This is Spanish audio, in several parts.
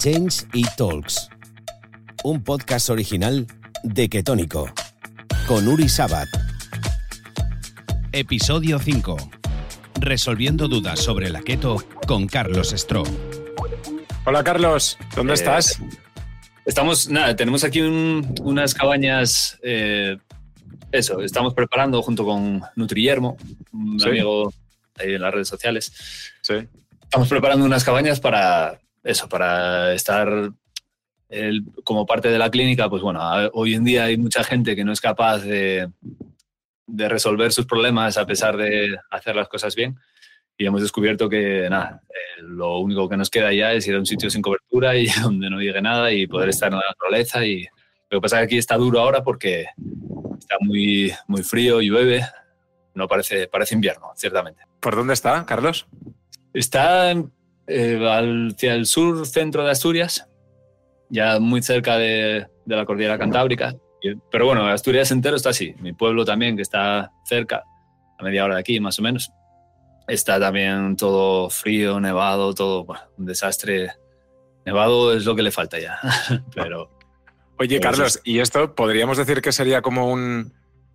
Change y Talks, un podcast original de Ketónico, con Uri Sabat. Episodio 5. Resolviendo dudas sobre la keto con Carlos Stro. Hola Carlos, ¿dónde Eh, estás? Estamos, nada, tenemos aquí un- unas cabañas, eh, eso, estamos preparando junto con Nutriyermo, un Sí. amigo ahí en las redes sociales. Sí. Estamos preparando unas cabañas para eso, para estar el- como parte de la clínica. Pues bueno, hoy en día hay mucha gente que no es capaz de, de resolver sus problemas a pesar de hacer las cosas bien. Y hemos descubierto que nada, eh, lo único que nos queda ya es ir a un sitio sin cobertura y donde no llegue nada y poder estar en la naturaleza. Y lo que pasa es que aquí está duro ahora porque está muy, muy frío, llueve. No parece, parece invierno, ciertamente. ¿Por dónde está, Carlos? Está eh, al- hacia el sur centro de Asturias, ya muy cerca de, de la cordillera Cantábrica. Pero bueno, Asturias entero está así. Mi pueblo también, que está cerca, a media hora de aquí más o menos, está también todo frío, nevado, todo bueno, un desastre. Nevado es lo que le falta ya. Pero Oye, Carlos, ¿y esto podríamos decir que sería como un,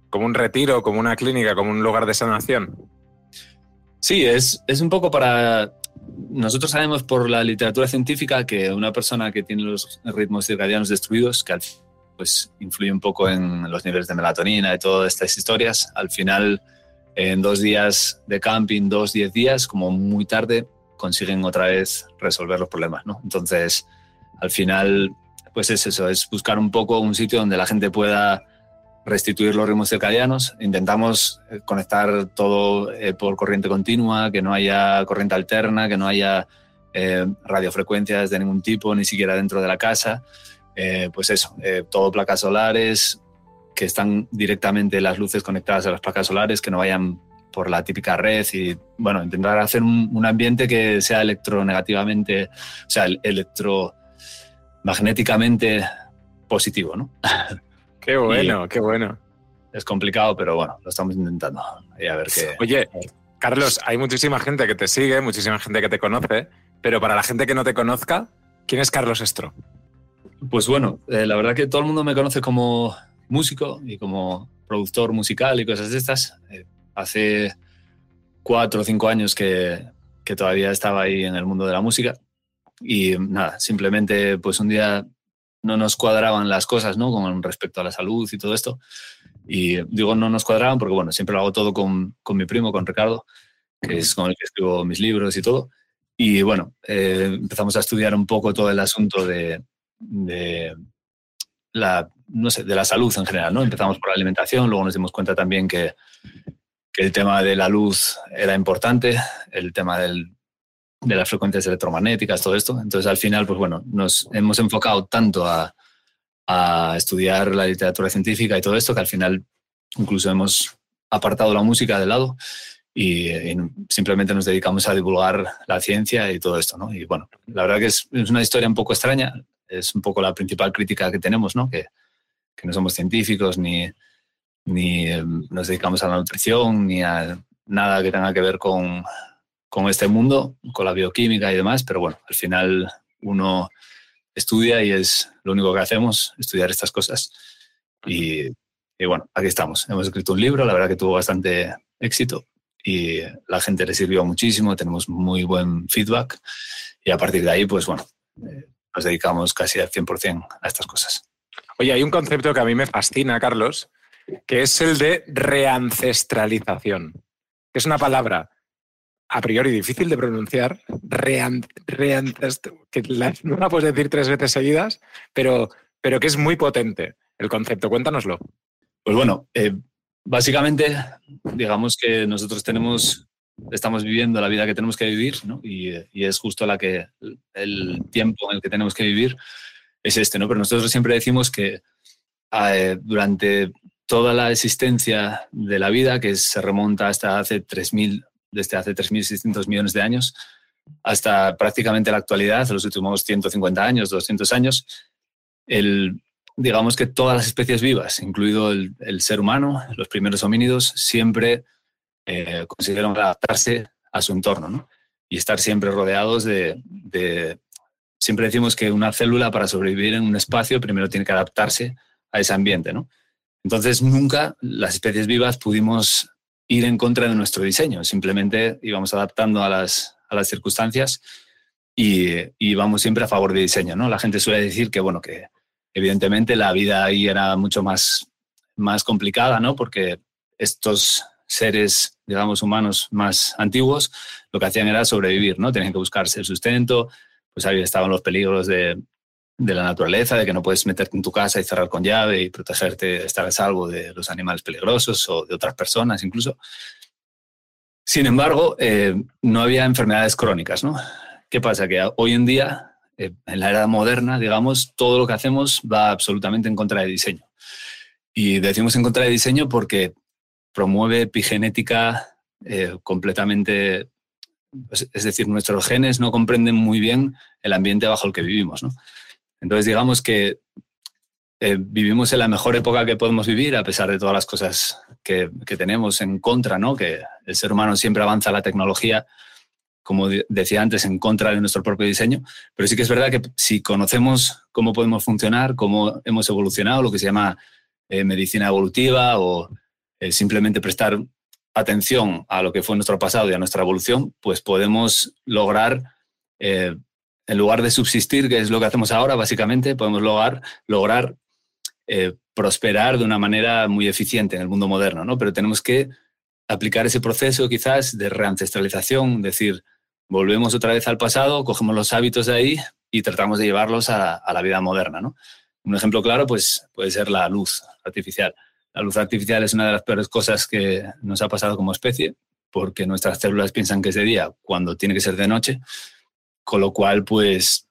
como un retiro, como una clínica, como un lugar de sanación? Sí, es, es un poco para... Nosotros sabemos por la literatura científica que una persona que tiene los ritmos circadianos destruidos, que pues influye un poco en los niveles de melatonina y todas estas historias, al final en dos días de camping, dos, diez días, como muy tarde, consiguen otra vez resolver los problemas, ¿no? Entonces, al final, pues es eso, es buscar un poco un sitio donde la gente pueda restituir los ritmos circadianos. Intentamos eh, conectar todo eh, por corriente continua, que no haya corriente alterna, que no haya eh, radiofrecuencias de ningún tipo, ni siquiera dentro de la casa. Pues eso, todo placas solares, que están directamente las luces conectadas a las placas solares, que no vayan por la típica red y, bueno, intentar hacer un, un ambiente que sea electronegativamente, o sea, el- electromagnéticamente positivo, ¿no? Qué bueno, qué bueno. Es complicado, pero bueno, lo estamos intentando. Y a ver qué. Oye, Carlos, hay muchísima gente que te sigue, muchísima gente que te conoce, pero para la gente que no te conozca, ¿quién es Carlos Estro? Pues bueno, eh, la verdad que todo el mundo me conoce como músico y como productor musical y cosas de estas. Eh, hace cuatro o cinco años que, que todavía estaba ahí en el mundo de la música y nada, simplemente pues un día no nos cuadraban las cosas, ¿no? Con respecto a la salud y todo esto. Y digo no nos cuadraban porque, bueno, siempre lo hago todo con, con mi primo, con Ricardo, que es con el que escribo mis libros y todo. Y bueno, eh, empezamos a estudiar un poco todo el asunto de, de la, no sé, de la salud en general, ¿no? Empezamos por la alimentación, luego nos dimos cuenta también que, que el tema de la luz era importante, el tema del, de las frecuencias electromagnéticas, todo esto. Entonces, al final, pues bueno, nos hemos enfocado tanto a, estudiar la literatura científica y todo esto que al final incluso hemos apartado la música de lado y, y simplemente nos dedicamos a divulgar la ciencia y todo esto, ¿no? Y bueno, la verdad que es, es una historia un poco extraña, es un poco la principal crítica que tenemos, ¿no? Que, que no somos científicos ni, ni eh, nos dedicamos a la nutrición ni a nada que tenga que ver con, con este mundo, con la bioquímica y demás, pero bueno, al final uno estudia y es lo único que hacemos, estudiar estas cosas. Y, y bueno, aquí estamos. Hemos escrito un libro, la verdad que tuvo bastante éxito y la gente le sirvió muchísimo, tenemos muy buen feedback y a partir de ahí, pues bueno, eh, nos dedicamos casi al 100% a estas cosas. Oye, hay un concepto que a mí me fascina, Carlos, que es el de reancestralización, es una palabra a priori difícil de pronunciar, que no la puedes decir tres veces seguidas, pero, pero que es muy potente el concepto. Cuéntanoslo. Pues bueno, eh, básicamente, digamos que nosotros tenemos, estamos viviendo la vida que tenemos que vivir, ¿no? Y, y es justo la que, el tiempo en el que tenemos que vivir es este, ¿no? Pero nosotros siempre decimos que eh, durante toda la existencia de la vida, que se remonta hasta hace 3.000, desde hace 3.600 millones de años, hasta prácticamente la actualidad, los últimos 150 años, 200 años, digamos que todas las especies vivas, incluido el, el ser humano, los primeros homínidos, siempre eh, consiguieron adaptarse a su entorno ¿no? y estar siempre rodeados de, de, siempre decimos que una célula para sobrevivir en un espacio primero tiene que adaptarse a ese ambiente, ¿no? Entonces nunca las especies vivas pudimos ir en contra de nuestro diseño, simplemente íbamos adaptando a las, a las circunstancias y, y siempre a favor de diseño, ¿no? La gente suele decir que, bueno, que evidentemente la vida ahí era mucho más, más complicada, ¿no? Porque estos seres, digamos, humanos más antiguos, lo que hacían era sobrevivir, ¿no? Tenían que buscarse el sustento, pues ahí estaban los peligros de, de la naturaleza, de que no puedes meterte en tu casa y cerrar con llave y protegerte, estar a salvo de los animales peligrosos o de otras personas incluso. Sin embargo, eh, no había enfermedades crónicas, ¿no? ¿Qué pasa? Que hoy en día, eh, en la era moderna, digamos, todo lo que hacemos va absolutamente en contra de diseño. Y decimos en contra de diseño porque promueve epigenética eh, completamente, es decir, nuestros genes no comprenden muy bien el ambiente bajo el que vivimos, ¿no? Entonces, digamos que eh, vivimos en la mejor época que podemos vivir, a pesar de todas las cosas que, tenemos en contra, ¿no? Que el ser humano siempre avanza la tecnología, como decía antes, en contra de nuestro propio diseño. Pero sí que es verdad que si conocemos cómo podemos funcionar, cómo hemos evolucionado, lo que se llama eh, medicina evolutiva o eh, simplemente prestar atención a lo que fue nuestro pasado y a nuestra evolución, pues podemos lograr en lugar de subsistir, que es lo que hacemos ahora, básicamente, podemos lograr, lograr eh, prosperar de una manera muy eficiente en el mundo moderno, ¿no? Pero tenemos que aplicar ese proceso quizás de reancestralización, decir, volvemos otra vez al pasado, cogemos los hábitos de ahí y tratamos de llevarlos a, a la vida moderna, ¿no? Un ejemplo claro pues, puede ser la luz artificial. La luz artificial es una de las peores cosas que nos ha pasado como especie, porque nuestras células piensan que es de día cuando tiene que ser de noche, con lo cual, pues,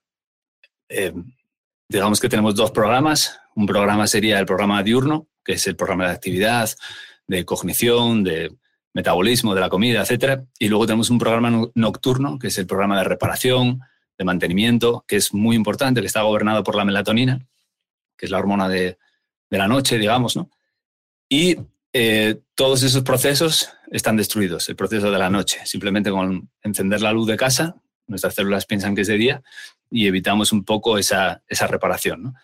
eh, digamos que tenemos dos programas. Un programa sería el programa diurno, que es el programa de actividad, de cognición, de metabolismo de la comida, etc. Y luego tenemos un programa nocturno, que es el programa de reparación, de mantenimiento, que es muy importante, que está gobernado por la melatonina, que es la hormona de, de la noche, digamos, ¿no? Y eh, todos esos procesos están destruidos, el proceso de la noche. Simplemente con encender la luz de casa, nuestras células piensan que es de día y evitamos un poco esa, esa reparación. ¿no?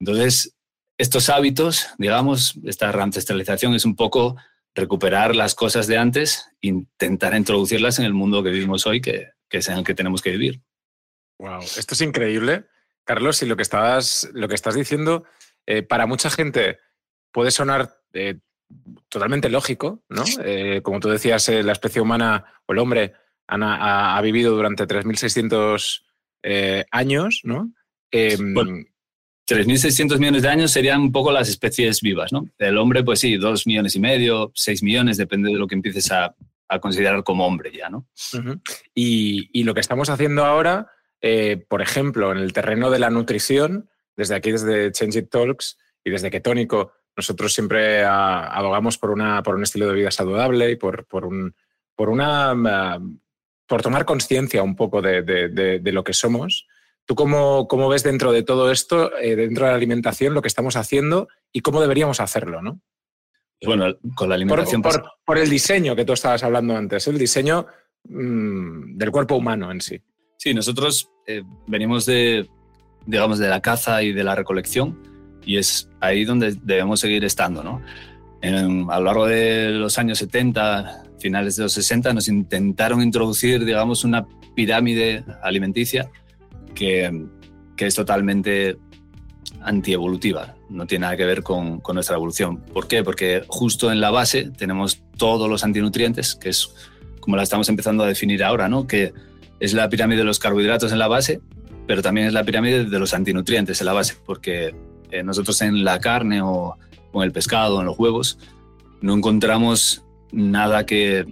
Entonces, estos hábitos, digamos, esta reancestralización es un poco recuperar las cosas de antes, intentar introducirlas en el mundo que vivimos hoy, que, que es en el que tenemos que vivir. Wow, esto es increíble, Carlos, y lo que estás, lo que estás diciendo, eh, para mucha gente puede sonar eh, totalmente lógico, ¿no? Eh, como tú decías, la especie humana o el hombre ha, vivido durante 3.600 eh, años, ¿no? 3.600 em, millones de años serían un poco las especies vivas, ¿no? El hombre, pues sí, 2 millones y medio, 6 millones, depende de lo que empieces a, considerar como hombre ya, ¿no? y, lo que estamos haciendo ahora, eh, por ejemplo, en el terreno de la nutrición, desde aquí, desde Change It Talks y desde Ketónico, nosotros siempre abogamos por, una, por un estilo de vida saludable y por, por, un, por una por tomar conciencia un poco de, lo que somos. ¿Tú cómo, cómo, ves dentro de todo esto, eh, dentro de la alimentación, lo que estamos haciendo y cómo deberíamos hacerlo? ¿no? Bueno, con la alimentación. Por, por, el diseño que tú estabas hablando antes, el diseño mm, del cuerpo humano en sí. Sí, nosotros eh, venimos de, digamos, de la caza y de la recolección y es ahí donde debemos seguir estando, ¿no? a lo largo de los años 70, finales de los 60, nos intentaron introducir, digamos, una pirámide alimenticia que, que es totalmente antievolutiva, no tiene nada que ver con, con, nuestra evolución. ¿Por qué? Porque justo en la base tenemos todos los antinutrientes, que es como la estamos empezando a definir ahora, ¿no? que es la pirámide de los carbohidratos en la base, pero también es la pirámide de los antinutrientes en la base, porque eh, nosotros en la carne o con el pescado, en los huevos, no encontramos nada que,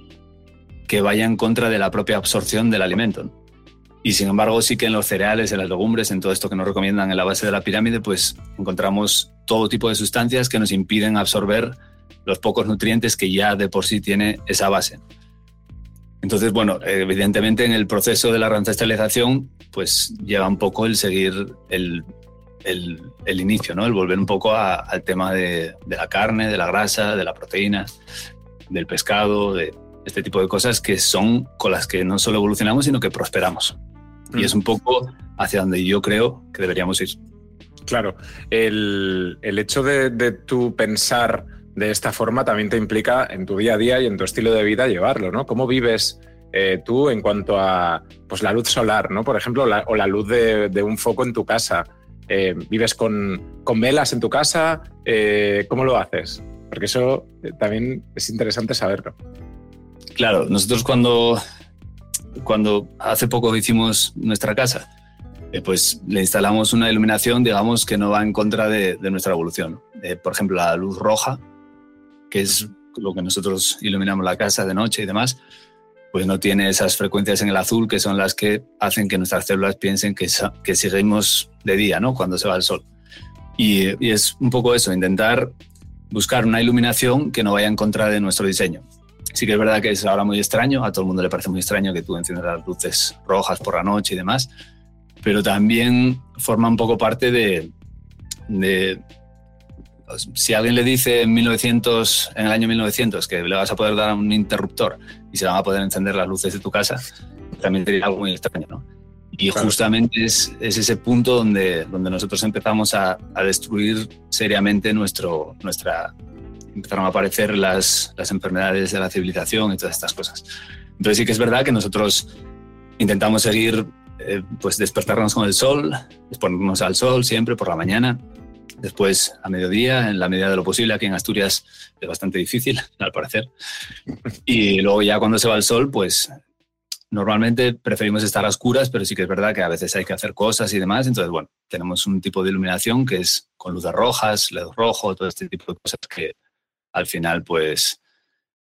que vaya en contra de la propia absorción del alimento. Y sin embargo, sí que en los cereales, en las legumbres, en todo esto que nos recomiendan en la base de la pirámide, pues encontramos todo tipo de sustancias que nos impiden absorber los pocos nutrientes que ya de por sí tiene esa base. Entonces, bueno, evidentemente en el proceso de la reancestralización, pues lleva un poco el seguir el, el, inicio, ¿no? El volver un poco al tema de, la carne, de la grasa, de la proteína, del pescado, de este tipo de cosas que son con las que no solo evolucionamos, sino que prosperamos. Y es un poco hacia donde yo creo que deberíamos ir. Claro, el, hecho de, de tu pensar de esta forma también te implica en tu día a día y en tu estilo de vida llevarlo, ¿no? ¿Cómo vives eh, tú en cuanto a pues, la luz solar, ¿no? Por ejemplo, o la luz de, un foco en tu casa. Eh, ¿Vives con, velas en tu casa? Eh, ¿Cómo lo haces? Porque eso también es interesante saberlo. Claro, nosotros cuando, cuando hace poco hicimos nuestra casa, pues le instalamos una iluminación, digamos, que no va en contra de, nuestra evolución. por ejemplo, la luz roja, que es lo que nosotros iluminamos la casa de noche y demás, pues no tiene esas frecuencias en el azul que son las que hacen que nuestras células piensen que, que seguimos de día, ¿no? Cuando se va el sol. Y, es un poco eso, intentar buscar una iluminación que no vaya en contra de nuestro diseño. Sí que es verdad que es ahora muy extraño, a todo el mundo le parece muy extraño que tú enciendas las luces rojas por la noche y demás, pero también forma un poco parte de, de si alguien le dice en 1900, en el año 1900 que le vas a poder dar un interruptor y se van a poder encender las luces de tu casa, también sería algo muy extraño, ¿no? Y justamente es, es, ese punto donde, donde nosotros empezamos a, a, destruir seriamente nuestro, nuestra... Empezaron a aparecer las, las enfermedades de la civilización y todas estas cosas. Entonces sí que es verdad que nosotros intentamos seguir, eh, pues despertarnos con el sol, exponernos al sol siempre por la mañana, después a mediodía, en la medida de lo posible. Aquí en Asturias es bastante difícil, al parecer. Y luego ya cuando se va el sol, pues normalmente preferimos estar a oscuras, pero sí que es verdad que a veces hay que hacer cosas y demás. Entonces, bueno, tenemos un tipo de iluminación que es con luces rojas, LED rojo, todo este tipo de cosas que al final, pues,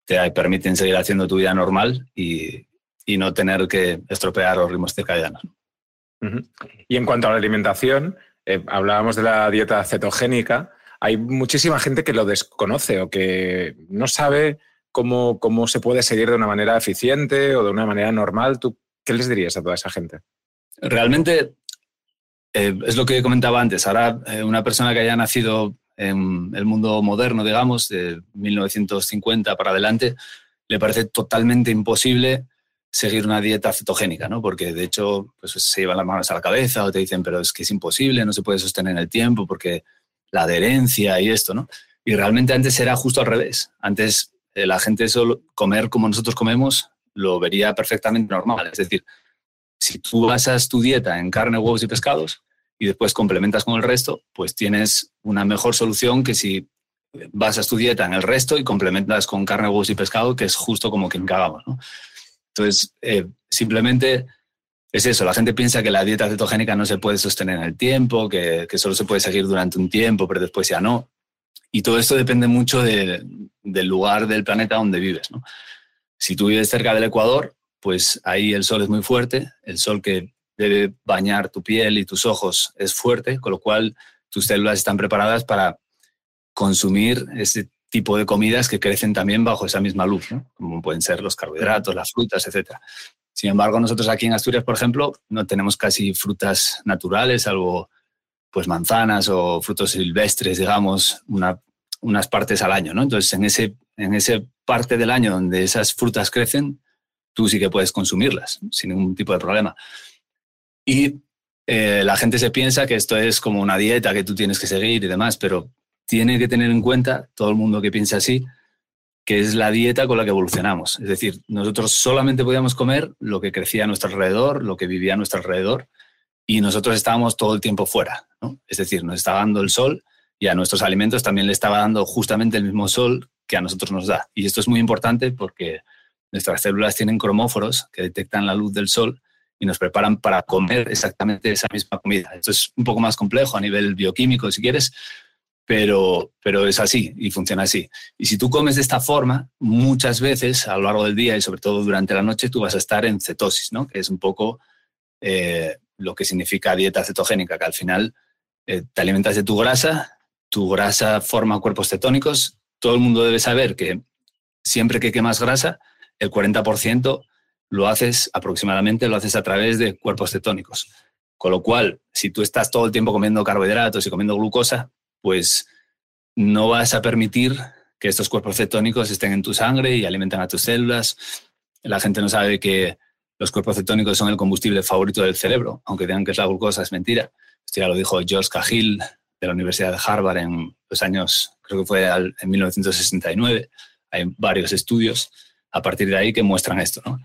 te permiten seguir haciendo tu vida normal y, y no tener que estropear los ritmos circadianos. Y en cuanto a la alimentación, eh, hablábamos de la dieta cetogénica, hay muchísima gente que lo desconoce o que no sabe cómo, cómo se puede seguir de una manera eficiente o de una manera normal. ¿Tú qué les dirías a toda esa gente? Realmente eh, es lo que comentaba antes. Ahora, eh, una persona que haya nacido en el mundo moderno, digamos, de 1950 para adelante, le parece totalmente imposible seguir una dieta cetogénica, ¿no? Porque de hecho pues, se llevan las manos a la cabeza o te dicen, pero es que es imposible, no se puede sostener en el tiempo porque la adherencia y esto, ¿no? Y realmente antes era justo al revés. Antes la gente solo comer como nosotros comemos lo vería perfectamente normal. Es decir, si tú basas tu dieta en carne, huevos y pescados y después complementas con el resto, pues tienes una mejor solución que si basas tu dieta en el resto y complementas con carne, huevos y pescado, que es justo como que cagamos. Entonces, eh, simplemente es eso, la gente piensa que la dieta cetogénica no se puede sostener en el tiempo, que, solo se puede seguir durante un tiempo, pero después ya no. Y todo esto depende mucho del lugar del planeta donde vives. Si tú vives cerca del Ecuador, pues ahí el sol es muy fuerte, el sol que debe bañar tu piel y tus ojos es fuerte, con lo cual tus células están preparadas para consumir ese tipo de comidas que crecen también bajo esa misma luz, como pueden ser los carbohidratos, las frutas, etc. Sin embargo, nosotros aquí en Asturias, por ejemplo, no tenemos casi frutas naturales, salvo pues manzanas o frutos silvestres, digamos, unas partes al año. ¿no? Entonces, en ese, en ese parte del año donde esas frutas crecen, tú sí que puedes consumirlas sin ningún tipo de problema. Y eh, la gente se piensa que esto es como una dieta que tú tienes que seguir y demás, pero tiene que tener en cuenta, todo el mundo que piensa así, que es la dieta con la que evolucionamos. Es decir, nosotros solamente podíamos comer lo que crecía a nuestro alrededor, lo que vivía a nuestro alrededor, y nosotros estábamos todo el tiempo fuera. Es decir, nos estaba dando el sol y a nuestros alimentos también le estaba dando justamente el mismo sol que a nosotros nos da. Y esto es muy importante porque nuestras células tienen cromóforos que detectan la luz del sol y nos preparan para comer exactamente esa misma comida. Esto es un poco más complejo a nivel bioquímico, si quieres, pero, pero es así y funciona así. Y si tú comes de esta forma, muchas veces a lo largo del día y sobre todo durante la noche, tú vas a estar en cetosis, ¿no? que es un poco eh, lo que significa dieta cetogénica, que al final eh, te alimentas de tu grasa, tu grasa forma cuerpos cetónicos. Todo el mundo debe saber que siempre que quemas grasa, el 40% lo haces aproximadamente, lo haces a través de cuerpos cetónicos. Con lo cual, si tú estás todo el tiempo comiendo carbohidratos y comiendo glucosa, pues no vas a permitir que estos cuerpos cetónicos estén en tu sangre y alimenten a tus células. La gente no sabe que los cuerpos cetónicos son el combustible favorito del cerebro, aunque digan que es la glucosa, es mentira. Esto ya lo dijo George Cahill de la Universidad de Harvard en los años, creo que fue en 1969. Hay varios estudios a partir de ahí que muestran esto. ¿no?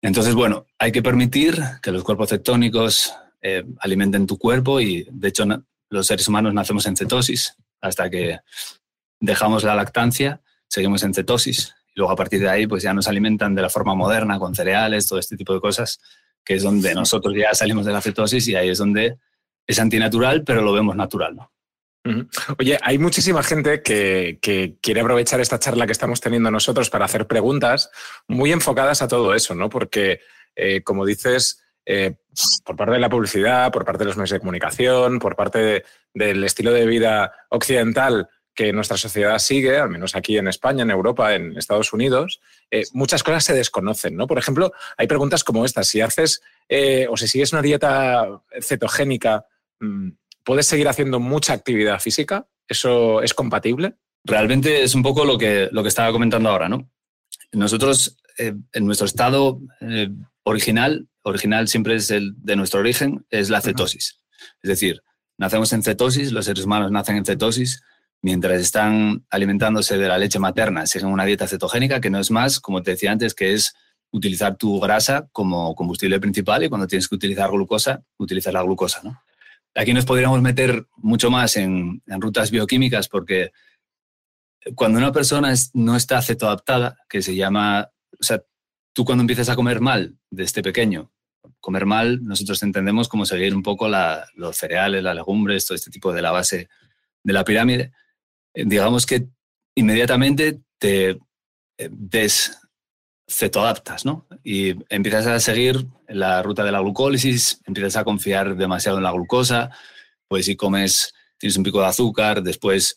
Entonces, bueno, hay que permitir que los cuerpos cetónicos eh, alimenten tu cuerpo y, de hecho, los seres humanos nacemos en cetosis hasta que dejamos la lactancia, seguimos en cetosis luego a partir de ahí pues ya nos alimentan de la forma moderna con cereales, todo este tipo de cosas, que es donde nosotros ya salimos de la cetosis y ahí es donde es antinatural, pero lo vemos natural, ¿no? Oye, hay muchísima gente que, quiere aprovechar esta charla que estamos teniendo nosotros para hacer preguntas muy enfocadas a todo eso, ¿no? Porque, eh, como dices, eh, por parte de la publicidad, por parte de los medios de comunicación, por parte del estilo de vida occidental que nuestra sociedad sigue, al menos aquí en España, en Europa, en Estados Unidos, eh, muchas cosas se desconocen, ¿no? Por ejemplo, hay preguntas como esta: si haces o si sigues una dieta cetogénica, mm, ¿puedes seguir haciendo mucha actividad física? ¿Eso es compatible? Realmente es un poco lo que, lo que estaba comentando ahora, ¿no? Nosotros, eh, en nuestro estado eh, original, original siempre es el de nuestro origen, es la cetosis. Es decir, nacemos en cetosis, los seres humanos nacen en cetosis, mientras están alimentándose de la leche materna, siguen una dieta cetogénica que no es más, como te decía antes, que es utilizar tu grasa como combustible principal y cuando tienes que utilizar glucosa, utilizar la glucosa, ¿no? Aquí nos podríamos meter mucho más en, rutas bioquímicas porque cuando una persona no está cetoadaptada, que se llama, o sea, tú cuando empiezas a comer mal desde pequeño, comer mal nosotros entendemos como seguir un poco los cereales, las legumbres, todo este tipo de la base de la pirámide, digamos que inmediatamente te eh, des cetoadaptas, ¿no? Y empiezas a seguir la ruta de la glucólisis, empiezas a confiar demasiado en la glucosa, pues si comes, tienes un pico de azúcar, después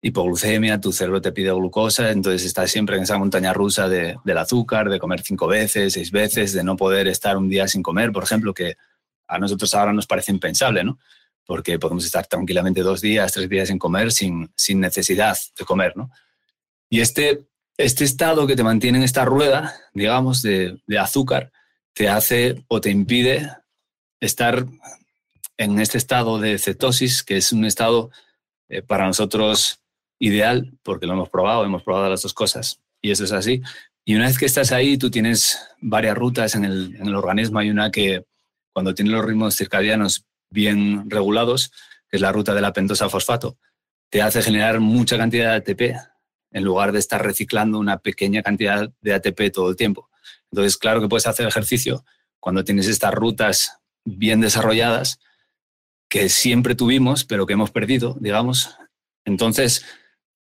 hipoglucemia, tu cerebro te pide glucosa, entonces estás siempre en esa montaña rusa de, del azúcar, de comer cinco veces, seis veces, de no poder estar un día sin comer, por ejemplo, que a nosotros ahora nos parece impensable, ¿no? Porque podemos estar tranquilamente dos días, tres días sin comer sin, sin necesidad de comer, ¿no? Y este este estado que te mantiene en esta rueda, digamos, de, azúcar, te hace o te impide estar en este estado de cetosis, que es un estado eh, para nosotros ideal, porque lo hemos probado, hemos probado las dos cosas, y eso es así. Y una vez que estás ahí, tú tienes varias rutas en el, en el organismo. Hay una que, cuando tiene los ritmos circadianos bien regulados, que es la ruta de la pentosa fosfato, te hace generar mucha cantidad de ATP, en lugar de estar reciclando una pequeña cantidad de ATP todo el tiempo. Entonces, claro que puedes hacer ejercicio cuando tienes estas rutas bien desarrolladas que siempre tuvimos, pero que hemos perdido, digamos. Entonces,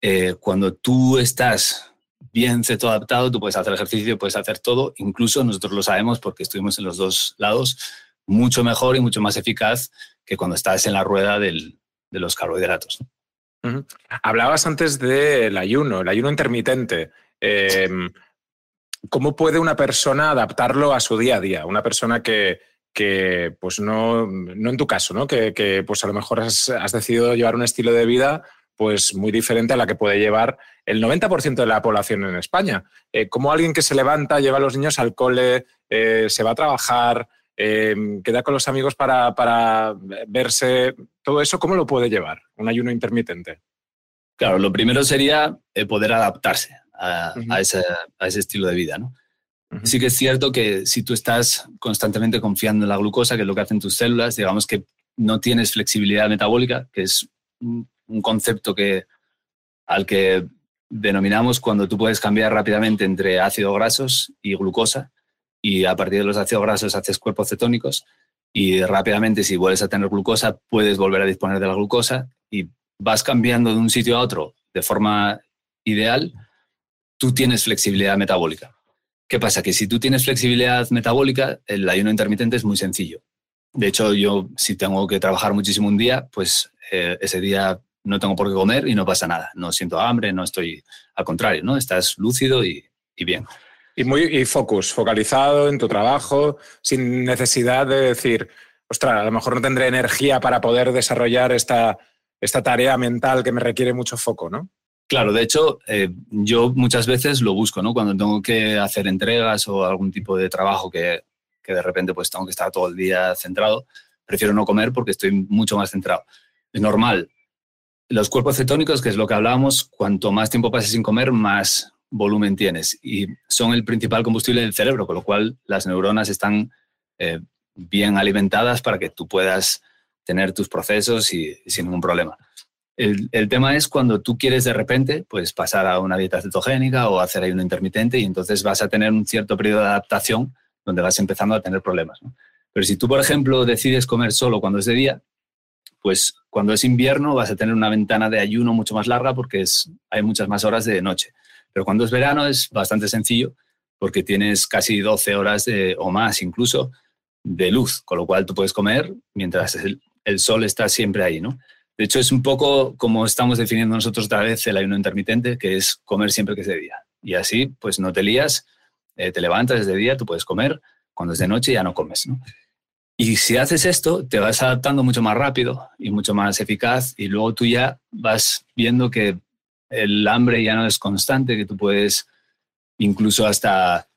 eh, cuando tú estás bien adaptado, tú puedes hacer ejercicio, puedes hacer todo, incluso nosotros lo sabemos porque estuvimos en los dos lados, mucho mejor y mucho más eficaz que cuando estás en la rueda de los carbohidratos. Hablabas antes del ayuno, el ayuno intermitente. Em, ¿Cómo puede una persona adaptarlo a su día a día? Una persona que, pues no, no en tu caso, ¿no? Que, pues a lo mejor has, decidido llevar un estilo de vida pues muy diferente a la que puede llevar el 90% de la población en España. Eh, ¿Cómo alguien que se levanta, lleva a los niños al cole, eh, se va a trabajar, Queda con los amigos para, verse, todo eso, ¿cómo lo puede llevar un ayuno intermitente? Claro, lo primero sería eh, poder adaptarse a, ese, estilo de vida, ¿no? Sí que es cierto que si tú estás constantemente confiando en la glucosa, que es lo que hacen tus células, digamos que no tienes flexibilidad metabólica, que es un, concepto que, al que denominamos cuando tú puedes cambiar rápidamente entre ácidos grasos y glucosa, y a partir de los ácidos grasos haces cuerpos cetónicos y rápidamente si vuelves a tener glucosa puedes volver a disponer de la glucosa y vas cambiando de un sitio a otro de forma ideal, tú tienes flexibilidad metabólica. ¿Qué pasa? Que si tú tienes flexibilidad metabólica, el ayuno intermitente es muy sencillo. De hecho, yo si tengo que trabajar muchísimo un día, pues eh, ese día no tengo por qué comer y no pasa nada. No siento hambre, no estoy, al contrario, ¿no? Estás lúcido y, y bien. Y muy focus, focalizado en tu trabajo, sin necesidad de decir, ostras, a lo mejor no tendré energía para poder desarrollar esta, esta tarea mental que me requiere mucho foco, ¿no? Claro, de hecho, eh, yo muchas veces lo busco, ¿no? Cuando tengo que hacer entregas o algún tipo de trabajo que que de repente pues tengo que estar todo el día centrado, prefiero no comer porque estoy mucho más centrado. Es normal. Los cuerpos cetónicos, que es lo que hablábamos, cuanto más tiempo pases sin comer, más volumen tienes y son el principal combustible del cerebro, con lo cual las neuronas están eh, bien alimentadas para que tú puedas tener tus procesos y, sin ningún problema. El, tema es cuando tú quieres de repente pues pasar a una dieta cetogénica o hacer ayuno intermitente y entonces vas a tener un cierto periodo de adaptación donde vas empezando a tener problemas. Pero si tú, por ejemplo, decides comer solo cuando es de día, pues cuando es invierno vas a tener una ventana de ayuno mucho más larga porque es, hay muchas más horas de noche. Pero cuando es verano es bastante sencillo porque tienes casi 12 horas o más incluso de luz, con lo cual tú puedes comer mientras el, sol está siempre ahí, ¿no? De hecho, es un poco como estamos definiendo nosotros otra vez el ayuno intermitente, que es comer siempre que es de día. Y así, pues no te lías, eh, te levantas desde día, tú puedes comer, cuando es de noche ya no comes. Y si haces esto, te vas adaptando mucho más rápido y mucho más eficaz y luego tú ya vas viendo que el hambre ya no es constante, que tú puedes incluso hasta,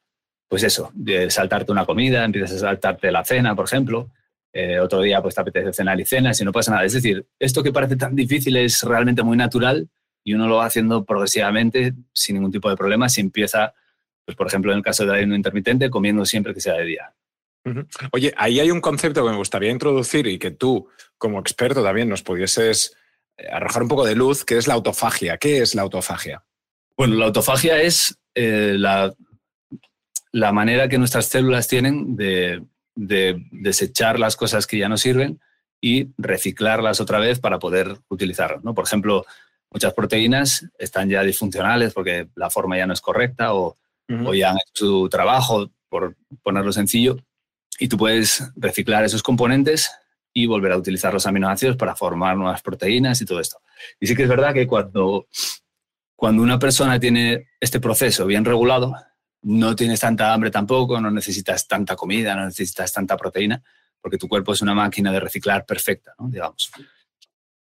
pues eso, de saltarte una comida, empiezas a saltarte la cena, por ejemplo. Eh, otro día pues te apetece cenar y cenas y no pasa nada. Es decir, esto que parece tan difícil es realmente muy natural y uno lo va haciendo progresivamente sin ningún tipo de problema si empieza, pues por ejemplo en el caso del ayuno intermitente, comiendo siempre que sea de día. Oye, ahí hay un concepto que me gustaría introducir y que tú, como experto, también nos pudieses arrojar un poco de luz, que es la autofagia. ¿Qué es la autofagia? Bueno, la autofagia es eh, la, la, manera que nuestras células tienen de, desechar las cosas que ya no sirven y reciclarlas otra vez para poder utilizarlas. ¿no? Por ejemplo, muchas proteínas están ya disfuncionales porque la forma ya no es correcta o, o ya han hecho su trabajo, por ponerlo sencillo, y tú puedes reciclar esos componentes y volver a utilizar los aminoácidos para formar nuevas proteínas y todo esto. Y sí que es verdad que cuando, cuando una persona tiene este proceso bien regulado, no tienes tanta hambre tampoco, no necesitas tanta comida, no necesitas tanta proteína, porque tu cuerpo es una máquina de reciclar perfecta, ¿no? digamos.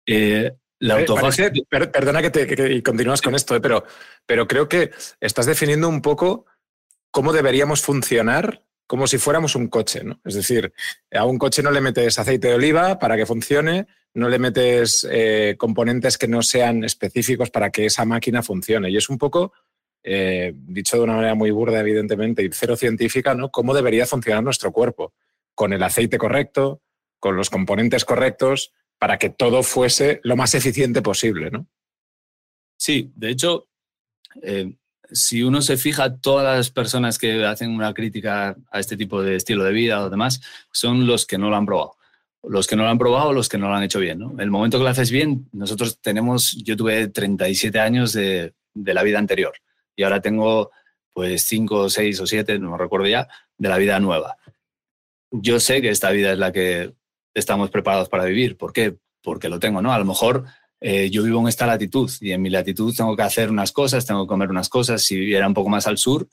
Eh, la autofagia... perdona que, te, continúas con esto, eh, pero, pero creo que estás definiendo un poco cómo deberíamos funcionar como si fuéramos un coche, ¿no? Es decir, a un coche no le metes aceite de oliva para que funcione, no le metes eh, componentes que no sean específicos para que esa máquina funcione. Y es un poco, eh, dicho de una manera muy burda, evidentemente, y cero científica, ¿no? Cómo debería funcionar nuestro cuerpo, con el aceite correcto, con los componentes correctos, para que todo fuese lo más eficiente posible, ¿no? Sí, de hecho, eh, si uno se fija, todas las personas que hacen una crítica a este tipo de estilo de vida o demás son los que no lo han probado. Los que no lo han probado, los que no lo han hecho bien. ¿no? El momento que lo haces bien, nosotros tenemos, yo tuve 37 años de, la vida anterior y ahora tengo pues 5, 6 o 7, no me recuerdo ya, de la vida nueva. Yo sé que esta vida es la que estamos preparados para vivir. ¿Por qué? Porque lo tengo, ¿no? A lo mejor eh, yo vivo en esta latitud y en mi latitud tengo que hacer unas cosas, tengo que comer unas cosas. Si viviera un poco más al sur,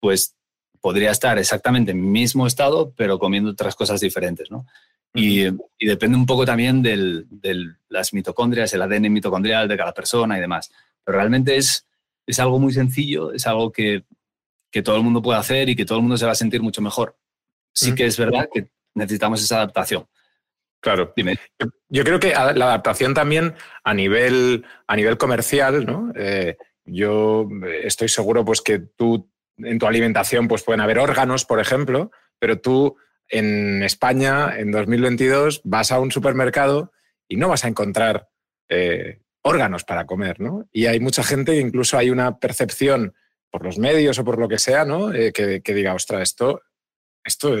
pues podría estar exactamente en mi mismo estado, pero comiendo otras cosas diferentes, ¿no? Y, depende un poco también de las mitocondrias, el ADN mitocondrial de cada persona y demás. Pero realmente es, es algo muy sencillo, es algo que, que, todo el mundo puede hacer y que todo el mundo se va a sentir mucho mejor. Sí que es verdad que necesitamos esa adaptación. Claro. Dime. Yo creo que la adaptación también a nivel, a nivel comercial, ¿no? Eh, yo estoy seguro pues, que tú en tu alimentación pues, pueden haber órganos, por ejemplo, pero tú en España, en 2022, vas a un supermercado y no vas a encontrar eh, órganos para comer, ¿no? Y hay mucha gente, incluso hay una percepción por los medios o por lo que sea, ¿no? Eh, que, que, diga, ostras, esto, esto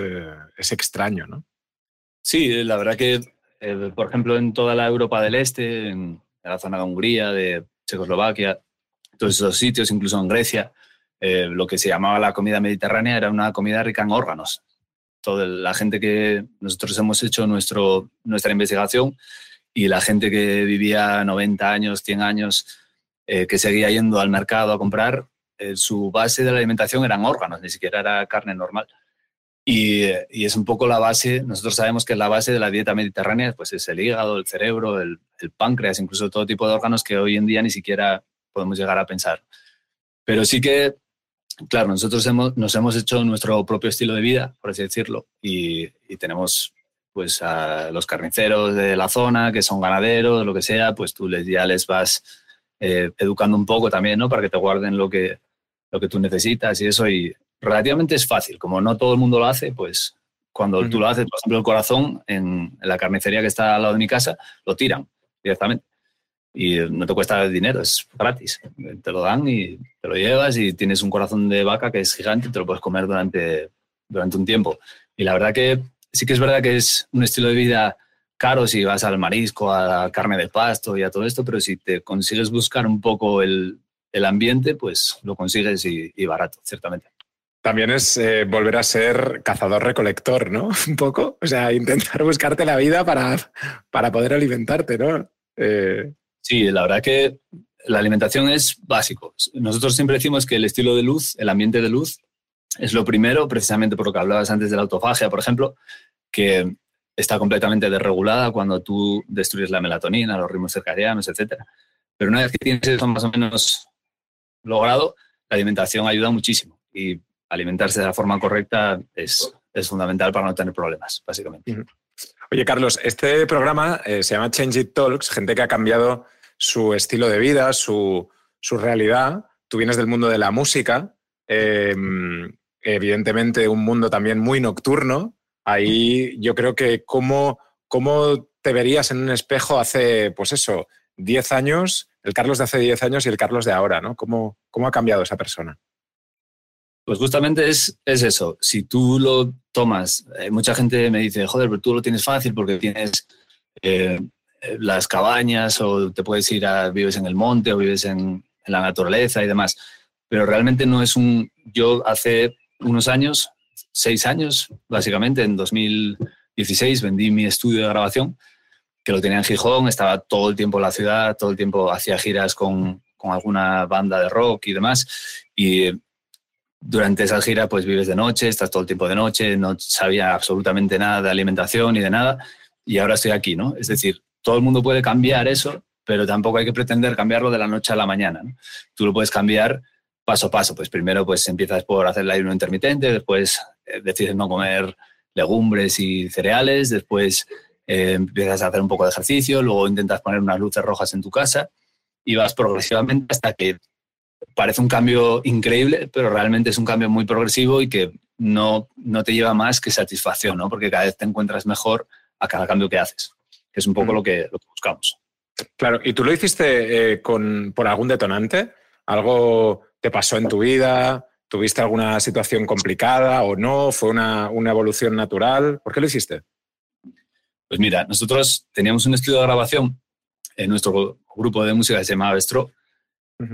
es extraño, ¿no? Sí, la verdad que, eh, por ejemplo, en toda la Europa del Este, en la zona de Hungría, de Checoslovaquia, todos esos sitios, incluso en Grecia, eh, lo que se llamaba la comida mediterránea era una comida rica en órganos. Toda la gente que nosotros hemos hecho nuestro, nuestra investigación y la gente que vivía 90 años, 100 años, eh, que seguía yendo al mercado a comprar, su base de la alimentación eran órganos, ni siquiera era carne normal. Y, es un poco la base, nosotros sabemos que la base de la dieta mediterránea pues es el hígado, el cerebro, el, páncreas, incluso todo tipo de órganos que hoy en día ni siquiera podemos llegar a pensar. Pero sí que claro, nosotros hemos, nos hemos hecho nuestro propio estilo de vida, por así decirlo, y, tenemos pues a los carniceros de la zona, que son ganaderos, lo que sea, pues tú les, ya les vas eh, educando un poco también, ¿no? Para que te guarden lo que, lo que tú necesitas y eso, y relativamente es fácil, como no todo el mundo lo hace, pues cuando tú lo haces, por ejemplo, el corazón en, la carnicería que está al lado de mi casa, lo tiran directamente y no te cuesta dinero, es gratis. Te lo dan y te lo llevas y tienes un corazón de vaca que es gigante y te lo puedes comer durante, durante un tiempo. Y la verdad que sí que es verdad que es un estilo de vida caro si vas al marisco, a la carne de pasto y a todo esto, pero si te consigues buscar un poco el, el ambiente, pues lo consigues y, barato, ciertamente. También es eh, volver a ser cazador-recolector, ¿no? Un poco. O sea, intentar buscarte la vida para, para poder alimentarte, ¿no? Eh, Sí, la verdad que la alimentación es básico. Nosotros siempre decimos que el estilo de luz, el ambiente de luz, es lo primero, precisamente por lo que hablabas antes de la autofagia, por ejemplo, que está completamente desregulada cuando tú destruyes la melatonina, los ritmos circadianos, etc. Pero una vez que tienes eso más o menos logrado, la alimentación ayuda muchísimo y alimentarse de la forma correcta es, fundamental para no tener problemas, básicamente. Oye, Carlos, este programa eh, se llama Change It Talks, gente que ha cambiado su estilo de vida, su, realidad. Tú vienes del mundo de la música, em, evidentemente un mundo también muy nocturno. Ahí yo creo que cómo, cómo te verías en un espejo hace, pues eso, 10 años, el Carlos de hace 10 años y el Carlos de ahora, ¿no? ¿Cómo, cómo ha cambiado esa persona? Pues justamente es, es eso. Si tú lo tomas, eh, mucha gente me dice, joder, pero tú lo tienes fácil porque tienes eh, las cabañas o te puedes ir a, vives en el monte o vives en, la naturaleza y demás. Pero realmente no es un... Yo hace unos años, seis años, básicamente, en 2016 vendí mi estudio de grabación, que lo tenía en Gijón, estaba todo el tiempo en la ciudad, todo el tiempo hacía giras con, con alguna banda de rock y demás. Y durante esa gira pues vives de noche, estás todo el tiempo de noche, no sabía absolutamente nada de alimentación ni de nada y ahora estoy aquí, ¿no? Es decir, todo el mundo puede cambiar eso, pero tampoco hay que pretender cambiarlo de la noche a la mañana. Tú lo puedes cambiar paso a paso. Pues primero pues empiezas por hacer el ayuno intermitente, después eh, decides no comer legumbres y cereales, después eh, empiezas a hacer un poco de ejercicio, luego intentas poner unas luces rojas en tu casa y vas progresivamente hasta que parece un cambio increíble, pero realmente es un cambio muy progresivo y que no, no te lleva más que satisfacción, ¿no? porque cada vez te encuentras mejor a cada cambio que haces es un poco lo, que, buscamos. Claro, ¿y tú lo hiciste eh, con, por algún detonante? ¿Algo te pasó en tu vida? ¿Tuviste alguna situación complicada o no? ¿Fue una, evolución natural? ¿Por qué lo hiciste? Pues mira, nosotros teníamos un estudio de grabación en nuestro grupo de música que se llamaba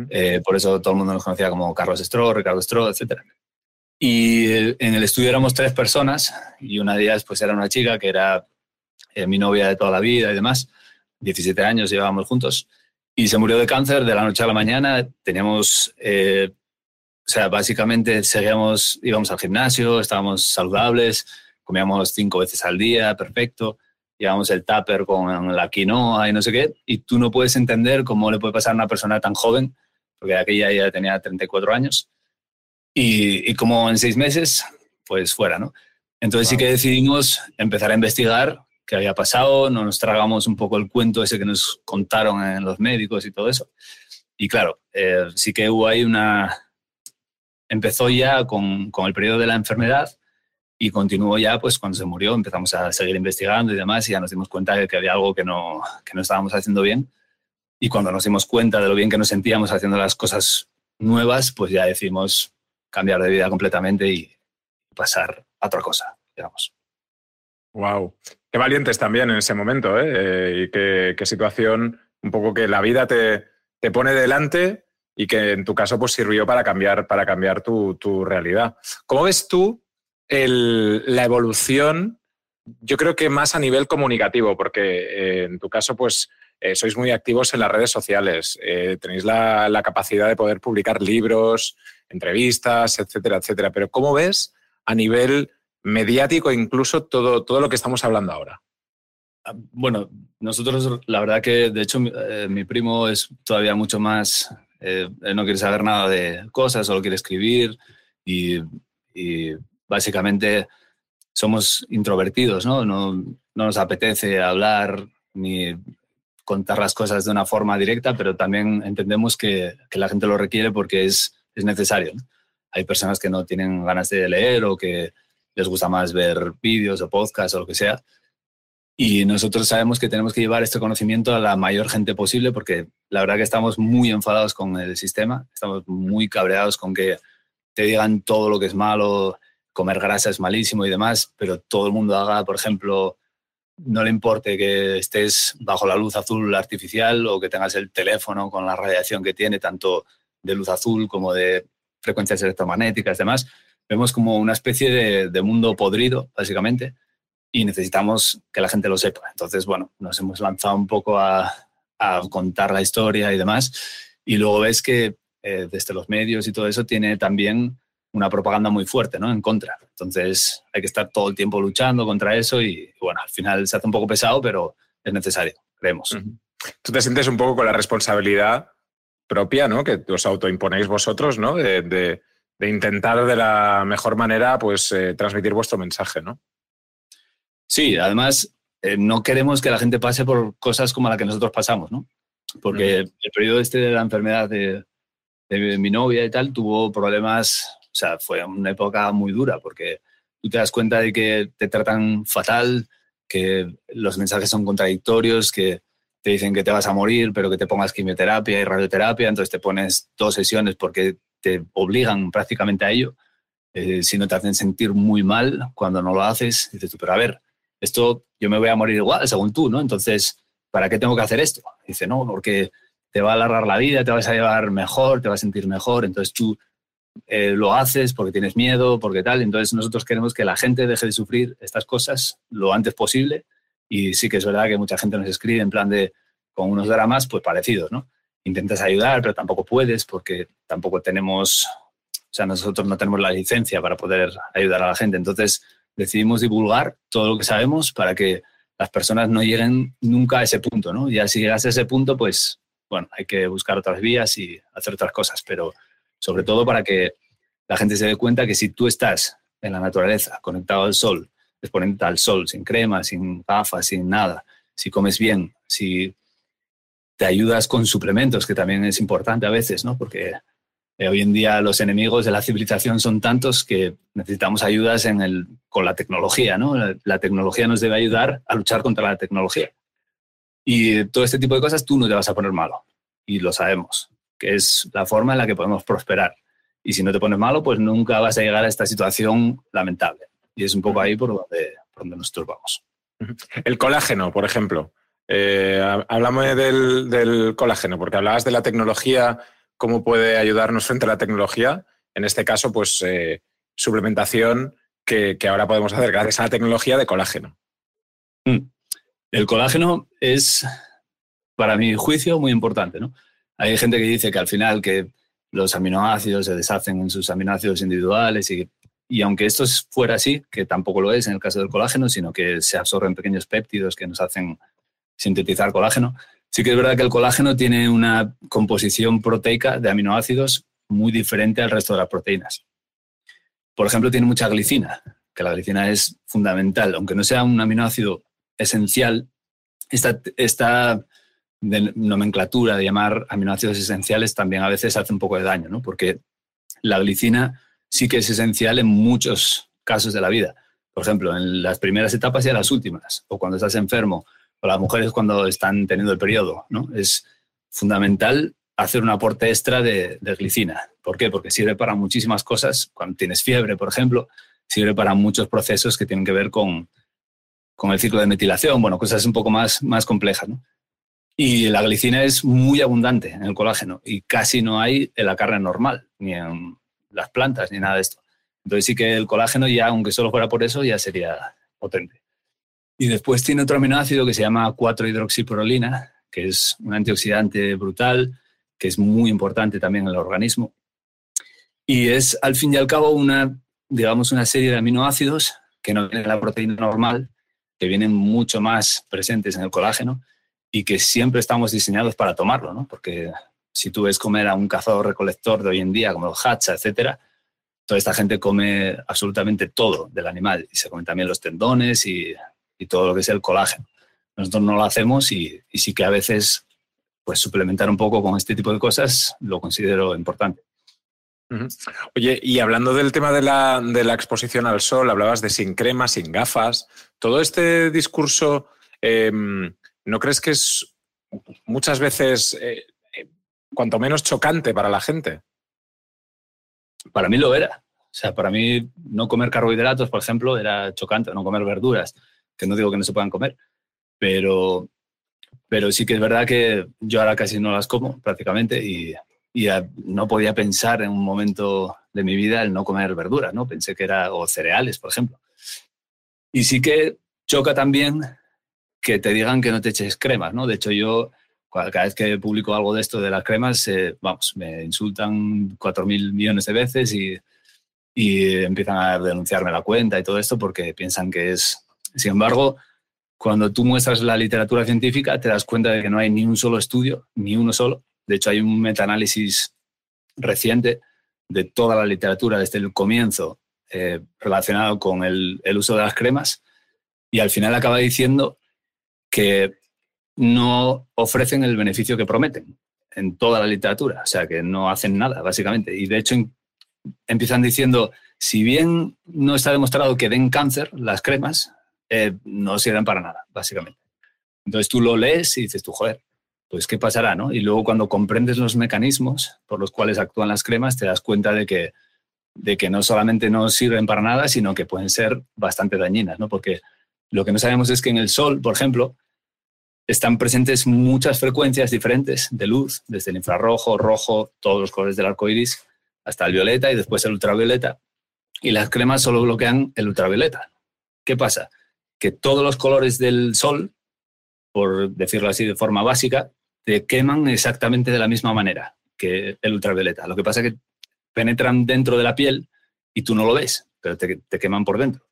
Eh, por eso todo el mundo nos conocía como Carlos Estro, Ricardo Estro, etc. Y en el estudio éramos tres personas y una de ellas pues era una chica que era eh, mi novia de toda la vida y demás. 17 años llevábamos juntos. Y se murió de cáncer de la noche a la mañana. Teníamos, eh, o sea, básicamente seguíamos, íbamos al gimnasio, estábamos saludables, comíamos cinco veces al día, perfecto. Llevábamos el tupper con la quinoa y no sé qué. Y tú no puedes entender cómo le puede pasar a una persona tan joven, porque aquella ya tenía 34 años. Y, y como en seis meses, pues fuera, ¿no? Entonces sí que decidimos empezar a investigar qué había pasado, no nos tragamos un poco el cuento ese que nos contaron en los médicos y todo eso. Y claro, eh, sí que hubo ahí una... Empezó ya con, con, el periodo de la enfermedad y continuó ya pues cuando se murió, empezamos a seguir investigando y demás y ya nos dimos cuenta de que había algo que no, que no estábamos haciendo bien. Y cuando nos dimos cuenta de lo bien que nos sentíamos haciendo las cosas nuevas, pues ya decidimos cambiar de vida completamente y pasar a otra cosa, digamos. Wow. Qué valientes también en ese momento, ¿eh? eh y qué, situación, un poco que la vida te, te, pone delante y que en tu caso pues sirvió para cambiar, para cambiar tu, realidad. ¿Cómo ves tú la evolución? Yo creo que más a nivel comunicativo, porque eh, en tu caso pues eh, sois muy activos en las redes sociales, tenéis la, capacidad de poder publicar libros, entrevistas, etcétera, etcétera. Pero ¿cómo ves a nivel mediático, incluso todo, todo lo que estamos hablando ahora? Ah, bueno, nosotros la verdad que de hecho mi, eh, primo es todavía mucho más Eh, no quiere saber nada de cosas, solo quiere escribir y, básicamente somos introvertidos, ¿no? ¿no? No nos apetece hablar ni contar las cosas de una forma directa, pero también entendemos que, que la gente lo requiere porque es, es necesario. Hay personas que no tienen ganas de leer o que les gusta más ver vídeos o podcasts o lo que sea. Y nosotros sabemos que tenemos que llevar este conocimiento a la mayor gente posible porque la verdad que estamos muy enfadados con el sistema, estamos muy cabreados con que te digan todo lo que es malo, comer grasa es malísimo y demás, pero todo el mundo haga, por ejemplo, no le importe que estés bajo la luz azul artificial o que tengas el teléfono con la radiación que tiene, tanto de luz azul como de frecuencias electromagnéticas demás, vemos como una especie de, mundo podrido, básicamente, y necesitamos que la gente lo sepa. Entonces, bueno, nos hemos lanzado un poco a, contar la historia y demás, y luego ves que eh, desde los medios y todo eso tiene también una propaganda muy fuerte, ¿no? En contra. Entonces hay que estar todo el tiempo luchando contra eso y, bueno, al final se hace un poco pesado, pero es necesario, creemos. Tú te sientes un poco con la responsabilidad propia, ¿no? Que os autoimponéis vosotros, ¿no? De, intentar de la mejor manera, pues, eh, transmitir vuestro mensaje, ¿no? Sí, además, eh, no queremos que la gente pase por cosas como la que nosotros pasamos, ¿no? Porque el periodo este de la enfermedad de, de mi novia y tal tuvo problemas, o sea, fue una época muy dura porque tú te das cuenta de que te tratan fatal, que los mensajes son contradictorios, que te dicen que te vas a morir, pero que te pongas quimioterapia y radioterapia, entonces te pones dos sesiones porque te obligan prácticamente a ello. Eh, si no te hacen sentir muy mal cuando no lo haces, dices tú, pero a ver, esto yo me voy a morir igual, según tú, ¿no? Entonces, ¿para qué tengo que hacer esto? Dice, no, porque te va a alargar la vida, te vas a llevar mejor, te vas a sentir mejor, entonces tú eh, lo haces porque tienes miedo, porque tal. Entonces nosotros queremos que la gente deje de sufrir estas cosas lo antes posible y sí que es verdad que mucha gente nos escribe en plan de, con unos dramas pues parecidos, ¿no? Intentas ayudar, pero tampoco puedes porque tampoco tenemos, o sea, nosotros no tenemos la licencia para poder ayudar a la gente. Entonces decidimos divulgar todo lo que sabemos para que las personas no lleguen nunca a ese punto, ¿no? Ya si llegas a ese punto, pues, bueno, hay que buscar otras vías y hacer otras cosas, pero sobre todo para que la gente se dé cuenta que si tú estás en la naturaleza, conectado al sol, exponente al sol, sin crema, sin gafas, sin nada, si comes bien, si te ayudas con suplementos, que también es importante a veces, ¿no? Porque eh, hoy en día los enemigos de la civilización son tantos que necesitamos ayudas en el, con la tecnología, ¿no? La, tecnología nos debe ayudar a luchar contra la tecnología. Y todo este tipo de cosas tú no te vas a poner malo. Y lo sabemos, que es la forma en la que podemos prosperar. Y si no te pones malo, pues nunca vas a llegar a esta situación lamentable. Y es un poco ahí por donde, por donde nosotros vamos. El colágeno, por ejemplo. Eh, hablamos del, colágeno, porque hablabas de la tecnología, cómo puede ayudarnos frente a la tecnología. En este caso, pues eh, suplementación que, ahora podemos hacer gracias a la tecnología de colágeno. Mm. El colágeno es, para mi juicio, muy importante. ¿no? Hay gente que dice que al final que los aminoácidos se deshacen en sus aminoácidos individuales y, y aunque esto fuera así, que tampoco lo es en el caso del colágeno, sino que se absorben pequeños péptidos que nos hacen sintetizar colágeno. Sí que es verdad que el colágeno tiene una composición proteica de aminoácidos muy diferente al resto de las proteínas. Por ejemplo, tiene mucha glicina, que la glicina es fundamental, aunque no sea un aminoácido esencial, esta, esta nomenclatura de llamar aminoácidos esenciales también a veces hace un poco de daño, ¿no? porque la glicina sí que es esencial en muchos casos de la vida. Por ejemplo, en las primeras etapas y en las últimas, o cuando estás enfermo, las mujeres cuando están teniendo el periodo. ¿no? Es fundamental hacer un aporte extra de, glicina. ¿Por qué? Porque sirve para muchísimas cosas. Cuando tienes fiebre, por ejemplo, sirve para muchos procesos que tienen que ver con, con el ciclo de metilación, bueno, cosas un poco más, más complejas. ¿no? Y la glicina es muy abundante en el colágeno y casi no hay en la carne normal, ni en las plantas, ni nada de esto. Entonces sí que el colágeno ya, aunque solo fuera por eso, ya sería potente. Y después tiene otro aminoácido que se llama 4-hidroxiprolina, que es un antioxidante brutal, que es muy importante también en el organismo. Y es, al fin y al cabo, una, digamos, una serie de aminoácidos que no tienen la proteína normal, que vienen mucho más presentes en el colágeno y que siempre estamos diseñados para tomarlo, ¿no? Porque si tú ves comer a un cazador-recolector de hoy en día, como los hacha, etcétera, toda esta gente come absolutamente todo del animal y se comen también los tendones y, todo lo que es el colágeno. Nosotros no lo hacemos y, y, sí que a veces pues suplementar un poco con este tipo de cosas lo considero importante. Oye, y hablando del tema de la, de la, exposición al sol, hablabas de sin crema, sin gafas. Todo este discurso, eh, ¿no crees que es muchas veces, eh, eh, cuanto menos chocante para la gente? Para mí lo era. O sea, para mí no comer carbohidratos, por ejemplo, era chocante, no comer verduras, que no digo que no se puedan comer, pero, pero sí que es verdad que yo ahora casi no las como prácticamente y, y no podía pensar en un momento de mi vida el no comer verduras, ¿no? Pensé que era, o cereales, por ejemplo. Y sí que choca también que te digan que no te eches cremas, ¿no? De hecho, yo cada vez que publico algo de esto de las cremas, eh, vamos, me insultan cuatro mil millones de veces y, y empiezan a denunciarme la cuenta y todo esto porque piensan que es... Sin embargo, cuando tú muestras la literatura científica, te das cuenta de que no hay ni un solo estudio, ni uno solo. De hecho, hay un metaanálisis reciente de toda la literatura desde el comienzo eh, relacionado con el, el uso de las cremas y al final acaba diciendo que no ofrecen el beneficio que prometen en toda la literatura, o sea, que no hacen nada, básicamente. Y de hecho empiezan diciendo, si bien no está demostrado que den cáncer las cremas, eh, no sirven para nada, básicamente. Entonces tú lo lees y dices, tú, joder, pues qué pasará, ¿no? Y luego cuando comprendes los mecanismos por los cuales actúan las cremas, te das cuenta de que, de que no solamente no sirven para nada, sino que pueden ser bastante dañinas, ¿no? Porque lo que no sabemos es que en el sol, por ejemplo, están presentes muchas frecuencias diferentes de luz, desde el infrarrojo, rojo, todos los colores del arco iris, hasta el violeta y después el ultravioleta. Y las cremas solo bloquean el ultravioleta. ¿Qué pasa? Que todos los colores del sol, por decirlo así de forma básica, te queman exactamente de la misma manera que el ultravioleta. Lo que pasa es que penetran dentro de la piel y tú no lo ves, pero te, te queman por dentro.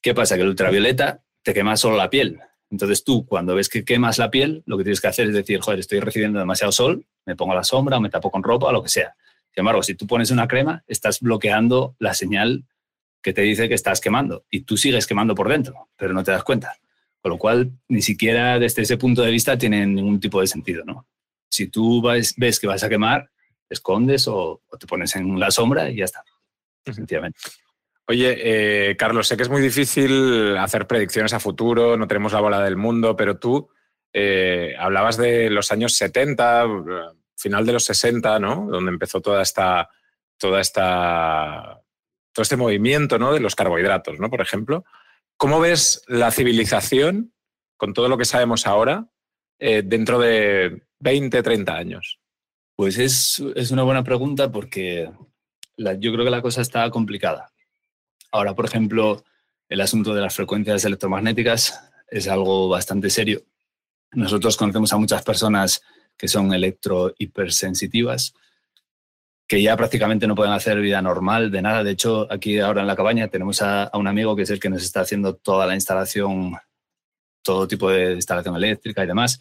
¿Qué pasa? Que el ultravioleta te quema solo la piel, entonces tú, cuando ves que quemas la piel, lo que tienes que hacer es decir, joder, estoy recibiendo demasiado sol, me pongo a la sombra, me tapo con ropa, o lo que sea. Sin embargo, si tú pones una crema, estás bloqueando la señal que te dice que estás quemando y tú sigues quemando por dentro, pero no te das cuenta. Con lo cual, ni siquiera desde ese punto de vista tiene ningún tipo de sentido, ¿no? Si tú ves que vas a quemar, te escondes o, o, te pones en la sombra y ya está. Sencillamente. Oye, eh, Carlos, sé que es muy difícil hacer predicciones a futuro, no tenemos la bola del mundo, pero tú eh, hablabas de los años 70, final de los 60, ¿no? Donde empezó toda esta, toda esta, todo este movimiento, ¿no? De los carbohidratos, ¿no? Por ejemplo, ¿cómo ves la civilización con todo lo que sabemos ahora eh, dentro de 20, 30 años? Pues es, es una buena pregunta porque yo creo que la cosa está complicada. Ahora, por ejemplo, el asunto de las frecuencias electromagnéticas es algo bastante serio. Nosotros conocemos a muchas personas que son electrohipersensitivas, que ya prácticamente no pueden hacer vida normal de nada. De hecho, aquí ahora en la cabaña tenemos a, a, un amigo que es el que nos está haciendo toda la instalación, todo tipo de instalación eléctrica y demás.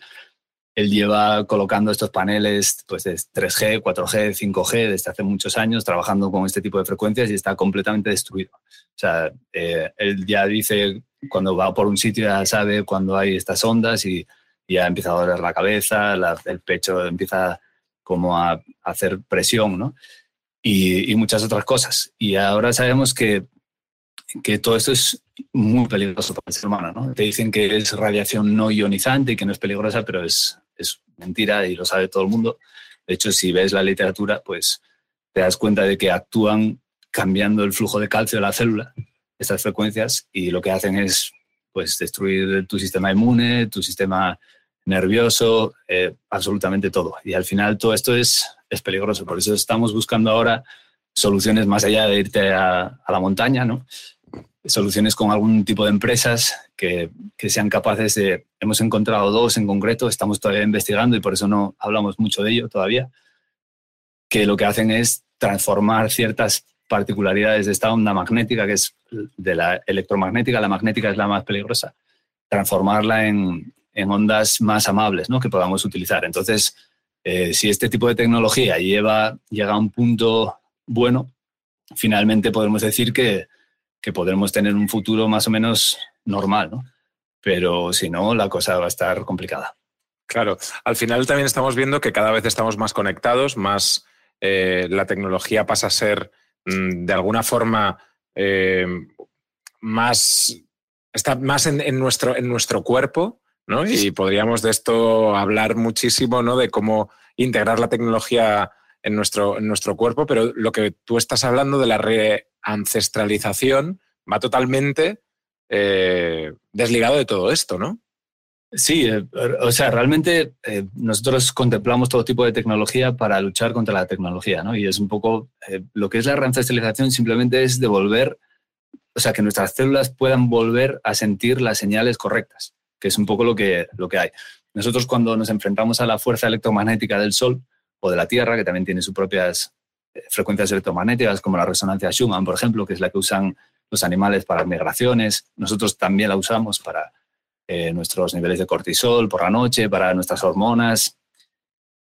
Él lleva colocando estos paneles pues, de 3G, 4G, 5G desde hace muchos años, trabajando con este tipo de frecuencias y está completamente destruido. O sea, eh, él ya dice, cuando va por un sitio ya sabe cuando hay estas ondas y, y ha empezado a doler la cabeza, el pecho empieza como a, a hacer presión, ¿no? Y, y, muchas otras cosas. Y ahora sabemos que, que todo esto es muy peligroso para el ser humano, ¿no? Te dicen que es radiación no ionizante y que no es peligrosa, pero es, es mentira y lo sabe todo el mundo. De hecho, si ves la literatura, pues te das cuenta de que actúan cambiando el flujo de calcio de la célula, estas frecuencias, y lo que hacen es pues, destruir tu sistema inmune, tu sistema nervioso, eh, absolutamente todo. Y al final todo esto es, es peligroso. Por eso estamos buscando ahora soluciones más allá de irte a, a la montaña, ¿no? Soluciones con algún tipo de empresas que, sean capaces de... Hemos encontrado dos en concreto, estamos todavía investigando y por eso no hablamos mucho de ello todavía, que lo que hacen es transformar ciertas particularidades de esta onda magnética, que es de la electromagnética, la magnética es la más peligrosa, transformarla en, en ondas más amables ¿no? que podamos utilizar. Entonces, eh, si este tipo de tecnología lleva, llega a un punto bueno, finalmente podremos decir que, que podremos tener un futuro más o menos normal, ¿no? Pero si no, la cosa va a estar complicada. Claro, al final también estamos viendo que cada vez estamos más conectados, más eh, la tecnología pasa a ser mm, de alguna forma eh, más, está más en, nuestro, en nuestro cuerpo, ¿no? Y podríamos de esto hablar muchísimo, ¿no? De cómo integrar la tecnología en nuestro, en nuestro cuerpo, pero lo que tú estás hablando de la reancestralización va totalmente eh, desligado de todo esto, ¿no? Sí, eh, o sea, realmente eh, nosotros contemplamos todo tipo de tecnología para luchar contra la tecnología, ¿no? Y es un poco lo que es la reancestralización simplemente es devolver, o sea, que nuestras células puedan volver a sentir las señales correctas, que es un poco lo que, lo que hay. Nosotros cuando nos enfrentamos a la fuerza electromagnética del Sol o de la Tierra, que también tiene sus propias frecuencias electromagnéticas, como la resonancia Schumann, por ejemplo, que es la que usan los animales para migraciones, nosotros también la usamos para eh, nuestros niveles de cortisol por la noche, para nuestras hormonas.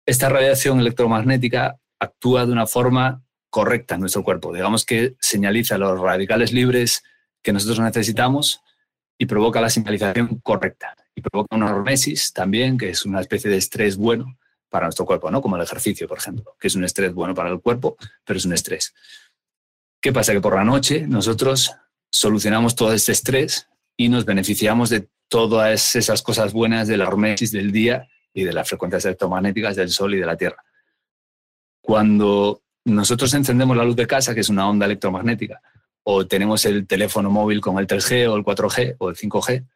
Esta radiación electromagnética actúa de una forma correcta en nuestro cuerpo. Digamos que señaliza los radicales libres que nosotros necesitamos y provoca la señalización correcta. Y provoca una hormesis también, que es una especie de estrés bueno para nuestro cuerpo, ¿no? como el ejercicio, por ejemplo, que es un estrés bueno para el cuerpo, pero es un estrés. ¿Qué pasa? Que por la noche nosotros solucionamos todo este estrés y nos beneficiamos de todas esas cosas buenas de la hormesis del día y de las frecuencias electromagnéticas del Sol y de la Tierra. Cuando nosotros encendemos la luz de casa, que es una onda electromagnética, o tenemos el teléfono móvil con el 3G o el 4G o el 5G,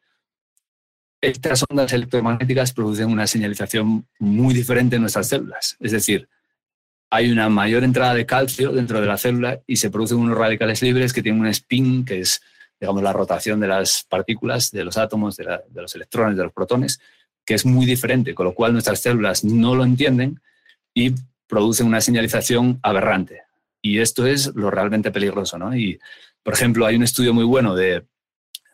estas ondas electromagnéticas producen una señalización muy diferente en nuestras células. Es decir, hay una mayor entrada de calcio dentro de la célula y se producen unos radicales libres que tienen un spin, que es digamos, la rotación de las partículas, de los átomos, de, los electrones, de los protones, que es muy diferente, con lo cual nuestras células no lo entienden y producen una señalización aberrante. Y esto es lo realmente peligroso. ¿no? Y, por ejemplo, hay un estudio muy bueno del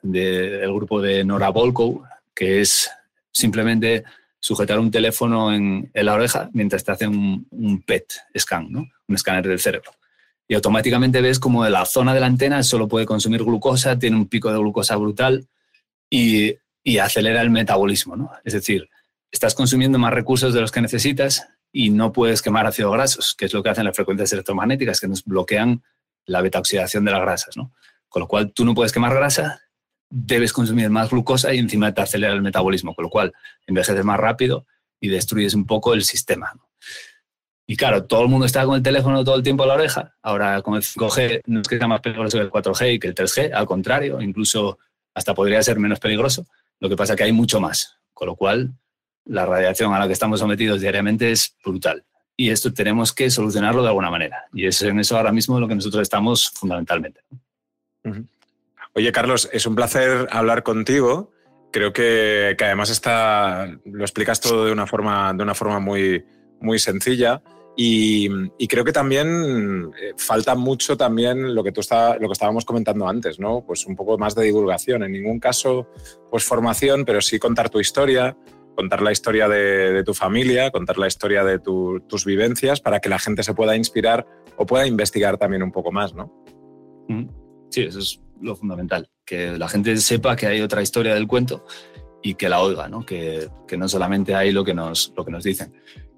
de, grupo de Nora Volkow, que es simplemente sujetar un teléfono en, la oreja mientras te hacen un, PET scan, ¿no? un escáner del cerebro y automáticamente ves como la zona de la antena solo puede consumir glucosa, tiene un pico de glucosa brutal y, acelera el metabolismo. ¿no? Es decir, estás consumiendo más recursos de los que necesitas y no puedes quemar ácidos grasos, que es lo que hacen las frecuencias electromagnéticas, que nos bloquean la beta-oxidación de las grasas. ¿no? Con lo cual, tú no puedes quemar grasa, debes consumir más glucosa y encima te acelera el metabolismo, con lo cual envejeces más rápido y destruyes un poco el sistema. Y claro, todo el mundo está con el teléfono todo el tiempo a la oreja. Ahora con el 5G no es que sea más peligroso que el 4G y que el 3G, al contrario, incluso hasta podría ser menos peligroso. Lo que pasa es que hay mucho más, con lo cual la radiación a la que estamos sometidos diariamente es brutal. Y esto tenemos que solucionarlo de alguna manera. Y es en eso ahora mismo lo que nosotros estamos fundamentalmente. Oye, Carlos, es un placer hablar contigo. Creo que, además está, lo explicas todo de una forma, de una forma muy, muy sencilla. Y, creo que también eh, falta mucho también lo que tú está, lo que estábamos comentando antes, ¿no? Pues un poco más de divulgación. En ningún caso, pues formación, pero sí contar tu historia, contar la historia de, tu familia, contar la historia de tus vivencias para que la gente se pueda inspirar o pueda investigar también un poco más, ¿no? Sí, eso es lo fundamental, que la gente sepa que hay otra historia del cuento y que la oiga, ¿no? Que, que no solamente hay lo que nos, lo que nos dicen.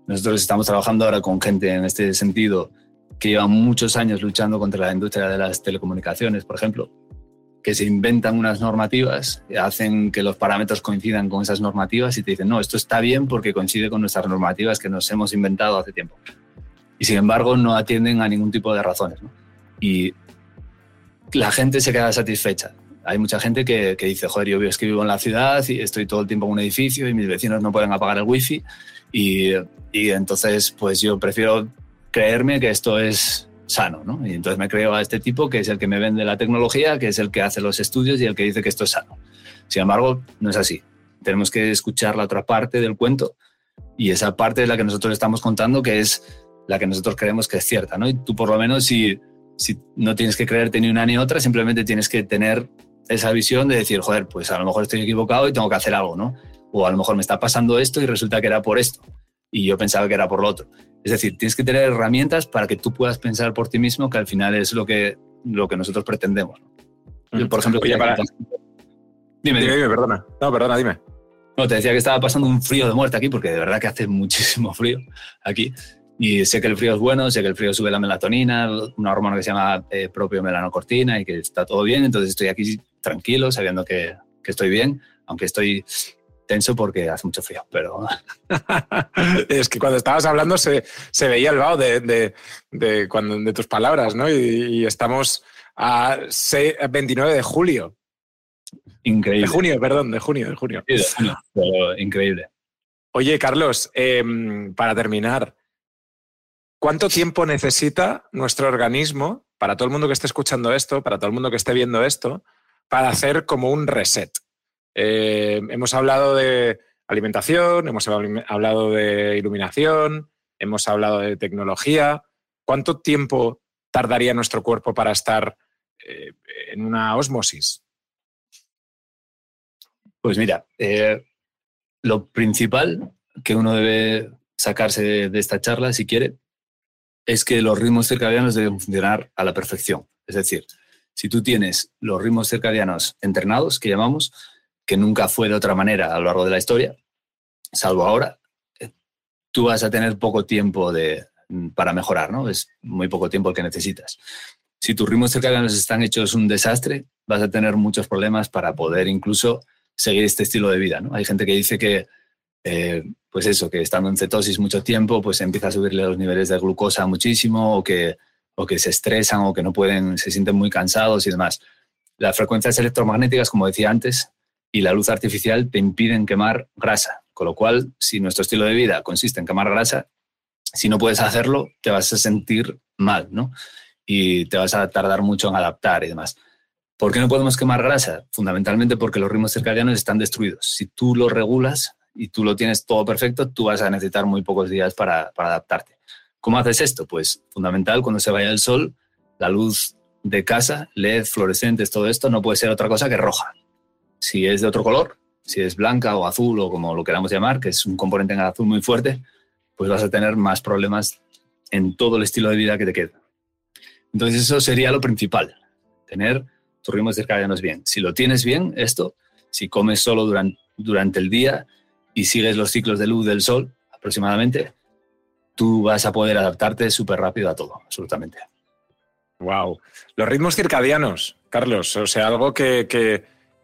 Nosotros estamos trabajando ahora con gente en este sentido que lleva muchos años luchando contra la industria de las telecomunicaciones, por ejemplo, que se inventan unas normativas, hacen que los parámetros coincidan con esas normativas y te dicen, no, esto está bien porque coincide con nuestras normativas que nos hemos inventado hace tiempo. Y sin embargo no atienden a ningún tipo de razones. Y la gente se queda satisfecha. Hay mucha gente que, que dice, joder, yo es que vivo en la ciudad y estoy todo el tiempo en un edificio y mis vecinos no pueden apagar el wifi y, y entonces, pues yo prefiero creerme que esto es sano, ¿no? Y entonces me creo a este tipo que es el que me vende la tecnología, que es el que hace los estudios y el que dice que esto es sano. Sin embargo, no es así. Tenemos que escuchar la otra parte del cuento y esa parte es la que nosotros estamos contando, que es la que nosotros creemos que es cierta, ¿no? Y tú por lo menos si, si no tienes que creerte ni una ni otra, simplemente tienes que tener esa visión de decir, joder, pues a lo mejor estoy equivocado y tengo que hacer algo, ¿no? o a lo mejor me está pasando esto y resulta que era por esto. y yo pensaba que era por lo otro. Es decir, tienes que tener herramientas para que tú puedas pensar por ti mismo, que al final es lo que, lo que nosotros pretendemos. Yo, por ejemplo, Oye, para... dime, dime, dime, perdona. No, perdona, dime. No, te decía que estaba pasando un frío de muerte aquí, porque de verdad que hace muchísimo frío aquí. Y sé que el frío es bueno, sé que el frío sube la melatonina, una hormona que se llama eh, propio melanocortina y que está todo bien. Entonces estoy aquí tranquilo, sabiendo que, que estoy bien, aunque estoy tenso porque hace mucho frío, pero... es que cuando estabas hablando se, se veía el vaho de, de, de, cuando, de tus palabras, ¿no? Y, y estamos a 6, 29 de julio. Increíble. De junio, perdón, de junio, de junio. Sí, de junio pero increíble. Oye, Carlos, eh, para terminar, ¿Cuánto tiempo necesita nuestro organismo, para todo el mundo que esté escuchando esto, para todo el mundo que esté viendo esto, para hacer como un reset? Eh, hemos hablado de alimentación, hemos hablado de iluminación, hemos hablado de tecnología. ¿Cuánto tiempo tardaría nuestro cuerpo para estar eh, en una osmosis? Pues mira, eh, lo principal que uno debe sacarse de esta charla, si quiere, es que los ritmos circadianos deben funcionar a la perfección. Es decir, si tú tienes los ritmos circadianos entrenados, que llamamos, que nunca fue de otra manera a lo largo de la historia, salvo ahora, eh, tú vas a tener poco tiempo de, mm, para mejorar, ¿no? Es muy poco tiempo el que necesitas. Si tus ritmos circadianos están hechos un desastre, vas a tener muchos problemas para poder incluso seguir este estilo de vida, ¿no? Hay gente que dice que eh, pues eso, que estando en cetosis mucho tiempo, pues empieza a subirle los niveles de glucosa muchísimo o que, o que se estresan o que no pueden, se sienten muy cansados y demás. Las frecuencias electromagnéticas, como decía antes, y la luz artificial te impiden quemar grasa, con lo cual, si nuestro estilo de vida consiste en quemar grasa, si no puedes hacerlo, te vas a sentir mal, ¿no? Y te vas a tardar mucho en adaptar y demás. ¿Por qué no podemos quemar grasa? Fundamentalmente porque los ritmos circadianos están destruidos. Si tú los regulas, y tú lo tienes todo perfecto, tú vas a necesitar muy pocos días para, adaptarte. ¿Cómo haces esto? Pues fundamental, cuando se vaya el sol, la luz de casa, LED, fluorescentes, todo esto, no puede ser otra cosa que roja. Si es de otro color, si es blanca o azul o como lo queramos llamar, que es un componente en azul muy fuerte, pues vas a tener más problemas en todo el estilo de vida que te queda. Entonces eso sería lo principal, tener tus ritmos circadianos bien. Si lo tienes bien, esto, si comes solo durante, durante el día, y sigues los ciclos de luz del sol aproximadamente, tú vas a poder adaptarte súper rápido a todo, absolutamente. Wow. Los ritmos circadianos, Carlos, o sea, algo que,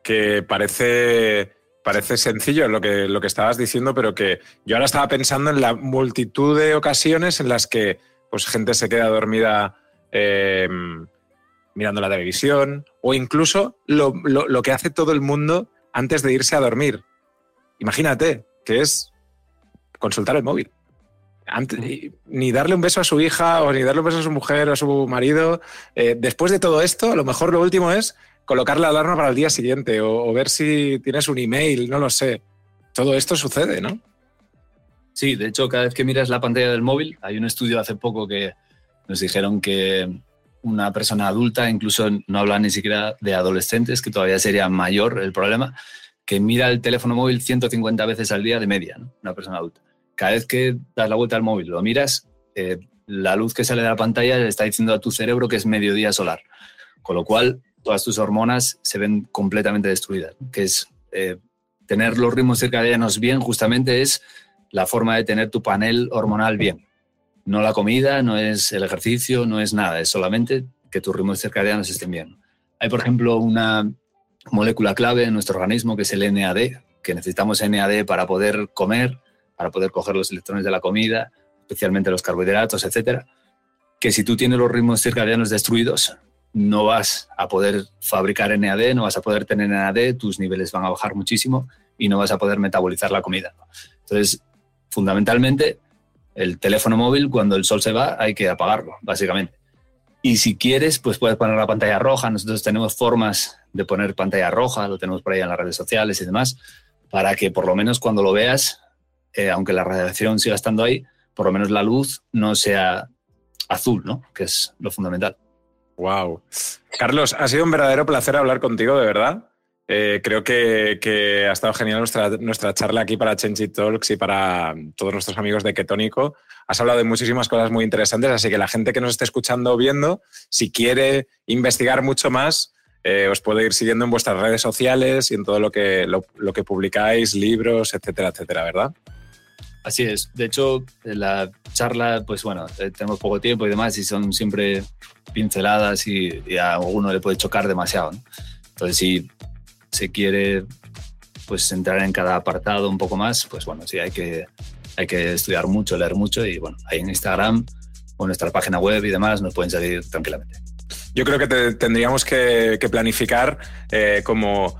que, parece, parece sencillo lo que, lo que estabas diciendo, pero que yo ahora estaba pensando en la multitud de ocasiones en las que pues, gente se queda dormida em, mirando la televisión, o incluso lo, lo que hace todo el mundo antes de irse a dormir imagínate, que es consultar el móvil. ni darle un beso a su hija o ni darle un beso a su mujer o a su marido. Eh, después de todo esto, a lo mejor lo último es colocar la alarma para el día siguiente o, ver si tienes un email, no lo sé. Todo esto sucede, ¿no? Sí, de hecho, cada vez que miras la pantalla del móvil, hay un estudio hace poco que nos dijeron que una persona adulta, incluso no habla ni siquiera de adolescentes, que todavía sería mayor el problema, que mira el teléfono móvil 150 veces al día de media, una persona adulta. Cada vez que das la vuelta al móvil, lo miras, eh, la luz que sale de la pantalla le está diciendo a tu cerebro que es mediodía solar, con lo cual todas tus hormonas se ven completamente destruidas, que es eh, tener los ritmos circadianos bien, justamente es la forma de tener tu panel hormonal bien. No la comida, no es el ejercicio, no es nada, es solamente que tus ritmos circadianos estén bien. Hay, por ejemplo, una, molécula clave en nuestro organismo, que es el NAD, que necesitamos NAD para poder comer, para poder coger los electrones de la comida, especialmente los carbohidratos, etcétera, que si tú tienes los ritmos circadianos destruidos, no vas a poder fabricar NAD, no vas a poder tener NAD, tus niveles van a bajar muchísimo y no vas a poder metabolizar la comida. Entonces, fundamentalmente, el teléfono móvil, cuando el sol se va, hay que apagarlo, básicamente. Y si quieres, pues puedes poner la pantalla roja. Nosotros tenemos formas de poner pantalla roja, lo tenemos por ahí en las redes sociales y demás, para que por lo menos cuando lo veas, eh, aunque la radiación siga estando ahí, por lo menos la luz no sea azul, ¿no? Que es lo fundamental. Wow. Carlos, ha sido un verdadero placer hablar contigo, de verdad. Eh, creo que, ha estado genial nuestra, charla aquí para Change Talks y para todos nuestros amigos de Ketónico. Has hablado de muchísimas cosas muy interesantes, así que la gente que nos esté escuchando o viendo, si quiere investigar mucho más, eh, os puede ir siguiendo en vuestras redes sociales y en todo lo que, lo, que publicáis, libros, etcétera, etcétera, ¿verdad? Así es. De hecho, la charla, pues bueno, eh, tenemos poco tiempo y demás y son siempre pinceladas y, a uno le puede chocar demasiado. Entonces, si se quiere pues entrar en cada apartado un poco más, pues bueno, sí, hay que, hay que estudiar mucho, leer mucho y bueno, ahí en Instagram o en nuestra página web y demás nos pueden salir tranquilamente. Yo creo que tendríamos que, planificar eh, como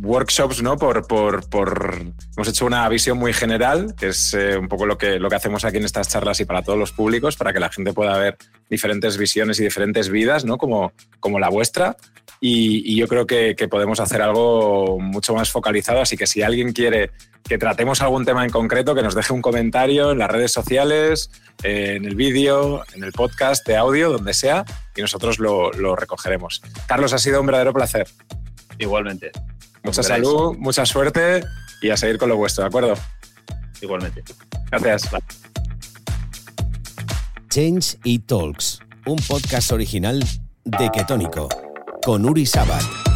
workshops, ¿no? Por, por, por, hemos hecho una visión muy general, que es eh, un poco lo que, lo que hacemos aquí en estas charlas y para todos los públicos, para que la gente pueda ver diferentes visiones y diferentes vidas, ¿no? Como, como la vuestra. Y, yo creo que, que, podemos hacer algo mucho más focalizado. Así que si alguien quiere que tratemos algún tema en concreto, que nos deje un comentario en las redes sociales, eh, en el vídeo, en el podcast de audio, donde sea, y nosotros lo, recogeremos. Carlos, ha sido un verdadero placer. Igualmente. Mucha salud, mucha suerte y a seguir con lo vuestro, ¿de acuerdo? Igualmente. Gracias. Change y Talks, un podcast original de Ketónico, con Uri Sabat.